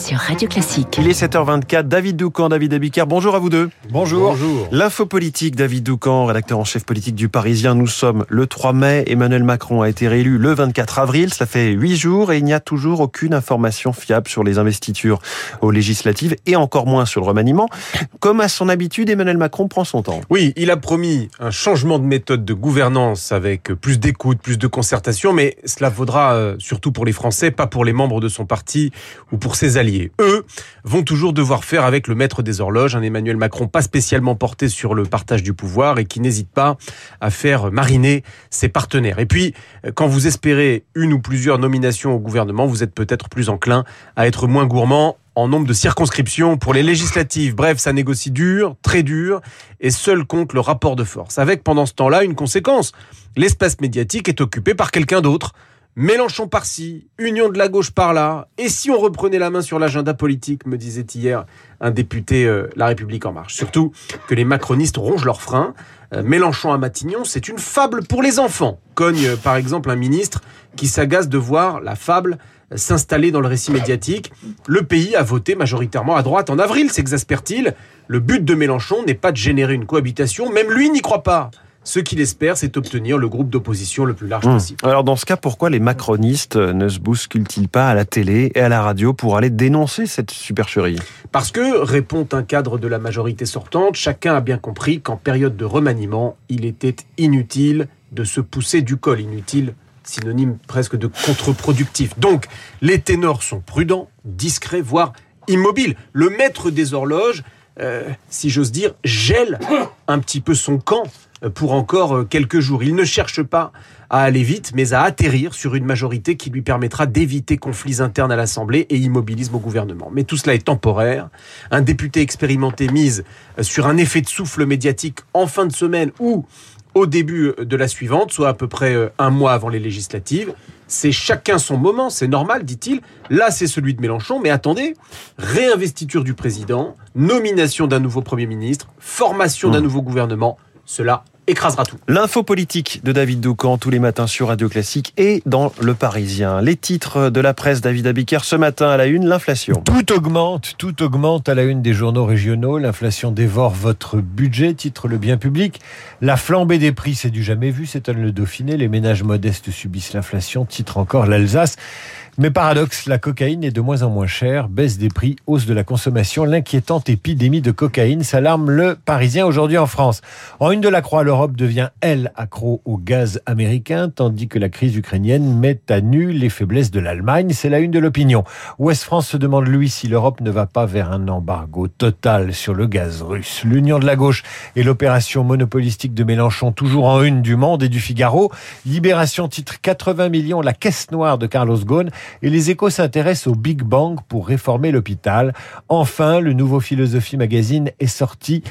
sur Radio Classique. Il est 7h24, David Doucan, David Abiker, bonjour à vous deux. Bonjour. L'info politique, David Doucan, rédacteur en chef politique du Parisien. Nous sommes le 3 mai, Emmanuel Macron a été réélu le 24 avril, ça fait 8 jours et il n'y a toujours aucune information fiable sur les investitures aux législatives et encore moins sur le remaniement. Comme à son habitude, Emmanuel Macron prend son temps. Oui, il a promis un changement de méthode de gouvernance avec plus d'écoute, plus de concertation, mais cela vaudra euh, surtout pour les Français, pas pour les membres de son parti ou pour ses alliés. Eux vont toujours devoir faire avec le maître des horloges, un Emmanuel Macron pas spécialement porté sur le partage du pouvoir et qui n'hésite pas à faire mariner ses partenaires. Et puis, quand vous espérez une ou plusieurs nominations au gouvernement, vous êtes peut-être plus enclin à être moins gourmand en nombre de circonscriptions pour les législatives. Bref, ça négocie dur, très dur, et seul compte le rapport de force. Avec pendant ce temps-là une conséquence. L'espace médiatique est occupé par quelqu'un d'autre. Mélenchon par-ci, Union de la gauche par-là. Et si on reprenait la main sur l'agenda politique, me disait hier un député euh, La République en marche. Surtout que les macronistes rongent leurs freins. Euh, Mélenchon à Matignon, c'est une fable pour les enfants. Cogne euh, par exemple un ministre qui s'agace de voir la fable s'installer dans le récit médiatique. Le pays a voté majoritairement à droite en avril, s'exaspère-t-il? Le but de Mélenchon n'est pas de générer une cohabitation, même lui n'y croit pas. Ce qu'il espère, c'est obtenir le groupe d'opposition le plus large Mmh. possible. Alors dans ce cas, pourquoi les macronistes ne se bousculent-ils pas à la télé et à la radio pour aller dénoncer cette supercherie Parce que, répond un cadre de la majorité sortante, chacun a bien compris qu'en période de remaniement, il était inutile de se pousser du col. Inutile, synonyme presque de contre-productif. Donc, les ténors sont prudents, discrets, voire immobiles. Le maître des horloges, euh, si j'ose dire, gèle un petit peu son camp pour encore euh, quelques jours. Il ne cherche pas à aller vite, mais à atterrir sur une majorité qui lui permettra d'éviter conflits internes à l'Assemblée et immobilisme au gouvernement. Mais tout cela est temporaire. Un député expérimenté mise euh, sur un effet de souffle médiatique en fin de semaine ou au début de la suivante, soit à peu près euh, un mois avant les législatives. C'est chacun son moment, c'est normal, dit-il. Là, c'est celui de Mélenchon, mais attendez, réinvestiture du président, nomination d'un nouveau Premier ministre, formation d'un nouveau gouvernement, cela écrasera tout. L'info politique de David Doucan tous les matins sur Radio Classique et dans Le Parisien. Les titres de la presse David Abiker ce matin à la une, l'inflation. Tout augmente, tout augmente à la une des journaux régionaux. L'inflation dévore votre budget, titre le bien public. La flambée des prix, c'est du jamais vu, s'étonne le Dauphiné. Les ménages modestes subissent l'inflation, titre encore l'Alsace. Mais paradoxe, la cocaïne est de moins en moins chère, baisse des prix, hausse de la consommation, l'inquiétante épidémie de cocaïne s'alarme le Parisien aujourd'hui en France. En une de la Croix, l'Europe devient, elle, accro au gaz américain, tandis que la crise ukrainienne met à nu les faiblesses de l'Allemagne. C'est la une de l'opinion. Ouest France se demande, lui, si l'Europe ne va pas vers un embargo total sur le gaz russe. L'Union de la gauche et l'opération monopolistique de Mélenchon, toujours en une du Monde et du Figaro. Libération titre 80 millions, la caisse noire de Carlos Ghosn. Et les échos s'intéressent au Big Bang pour réformer l'hôpital. Enfin, le nouveau Philosophie Magazine est sorti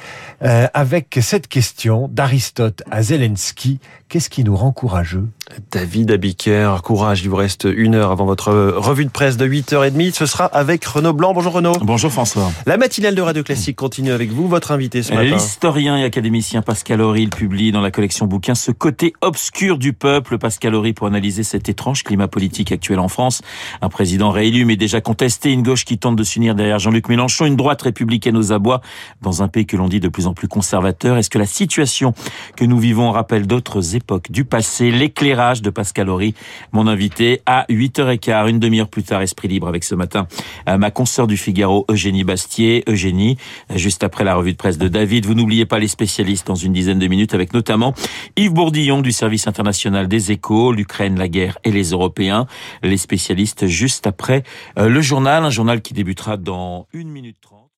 euh, avec cette question d'Aristote à Zelensky. Qu'est-ce qui nous rend courageux? David Abiker, courage, il vous reste une heure avant votre revue de presse de 8h30. Ce sera avec Renaud Blanc. Bonjour Renaud. Bonjour François. La matinale de Radio Classique continue avec vous, votre invité ce matin. L'historien et académicien Pascal Horry il publie dans la collection bouquin Ce côté obscur du peuple. Pascal Horry pour analyser cet étrange climat politique actuel en France. Un président réélu mais déjà contesté, une gauche qui tente de s'unir derrière Jean-Luc Mélenchon, une droite républicaine aux abois dans un pays que l'on dit de plus en plus conservateur. Est-ce que la situation que nous vivons rappelle d'autres époques du passé? L'éclairage de Pascal Horry, mon invité à 8h15, une demi-heure plus tard, Esprit Libre avec ce matin ma consoeur du Figaro, Eugénie Bastier. Eugénie, juste après la revue de presse de David, vous n'oubliez pas les spécialistes dans une dizaine de minutes avec notamment Yves Bourdillon du service international des échos, l'Ukraine, la guerre et les Européens. Les spécialistes juste après le journal, un journal qui débutera dans une minute trente.